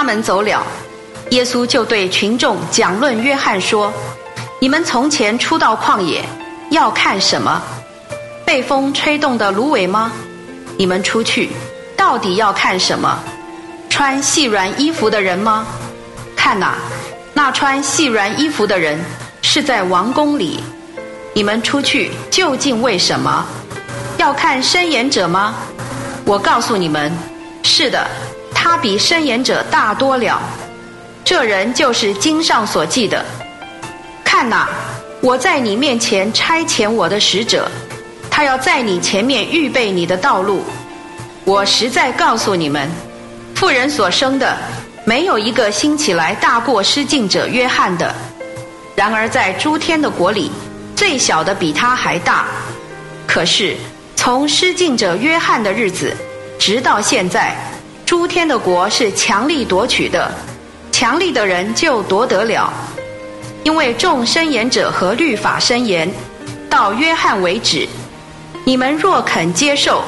他们走了，耶稣就对群众讲论约翰说：“你们从前出到旷野，要看什么？被风吹动的芦苇吗？你们出去，到底要看什么？穿细软衣服的人吗？看哪，那穿细软衣服的人是在王宫里。你们出去究竟为什么？要看申言者吗？我告诉你们，是的。”他比申言者大多了，这人就是经上所记的。看哪，我在你面前差遣我的使者，他要在你前面预备你的道路。我实在告诉你们，妇人所生的，没有一个兴起来大过失敬者约翰的。然而在诸天的国里，最小的比他还大。可是从失敬者约翰的日子，直到现在。诸天的国是强力夺取的，强力的人就夺得了。因为众申言者和律法申言，到约翰为止。你们若肯接受，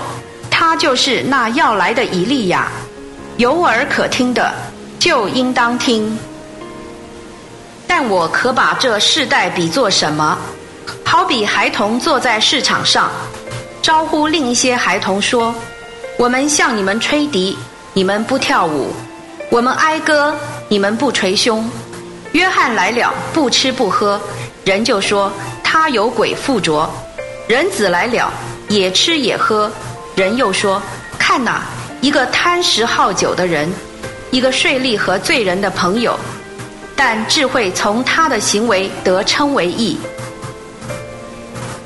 他就是那要来的以利亚。有耳可听的，就应当听。但我可把这世代比作什么？好比孩童坐在市场上，招呼另一些孩童说：“我们向你们吹笛。”你们不跳舞，我们哀歌；你们不捶胸。约翰来了，不吃不喝，人就说他有鬼附着；人子来了，也吃也喝，人又说看哪，一个贪食好酒的人，一个税吏和罪人的朋友。但智慧从他的行为得称为义。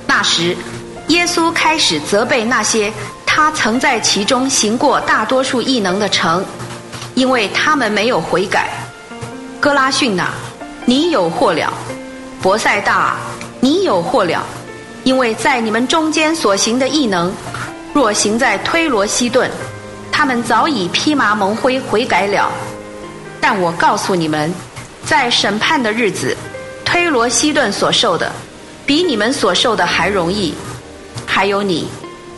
那时，耶稣开始责备那些。他曾在其中行过大多数异能的城，因为他们没有悔改。哥拉逊呐，你有祸了；博塞大，你有祸了，因为在你们中间所行的异能，若行在推罗西顿，他们早已披麻蒙灰悔改了。但我告诉你们，在审判的日子，推罗西顿所受的，比你们所受的还容易。还有你。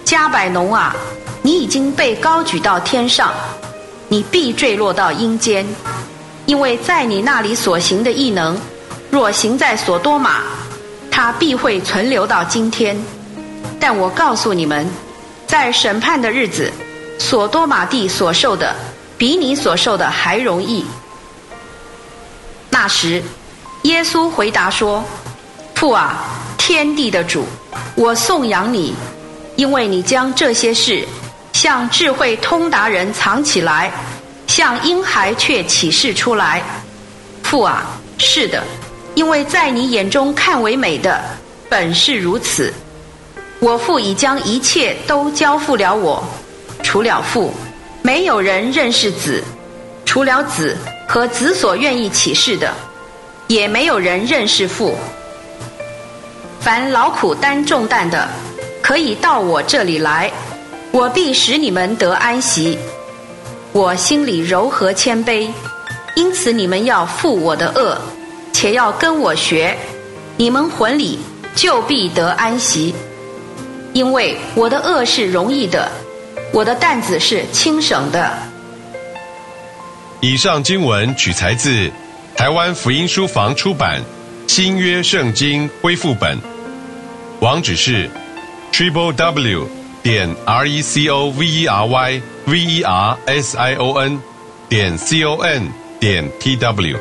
加百农啊，你已经被高举到天上，你必坠落到阴间，因为在你那里所行的异能，若行在所多玛，他必会存留到今天。但我告诉你们，在审判的日子，所多玛地所受的，比你所受的还容易。那时，耶稣回答说：“父啊，天地的主，我颂扬你。”因为你将这些事向智慧通达人藏起来，向婴孩却启示出来。父啊，是的，因为在你眼中看为美的，本是如此。我父已将一切都交付了我，除了父，没有人认识子；除了子和子所愿意启示的，也没有人认识父。凡劳苦担重担的。可以到我这里来，我必使你们得安息。我心里柔和谦卑，因此你们要负我的恶，且要跟我学，你们魂里就必得安息。因为我的恶是容易的，我的担子是轻省的。以上经文取材自台湾福音书房出版《新约圣经恢复本》，网址是。triple w 点 r e c o v e r y v e r s i o n 点 c o n 点 t w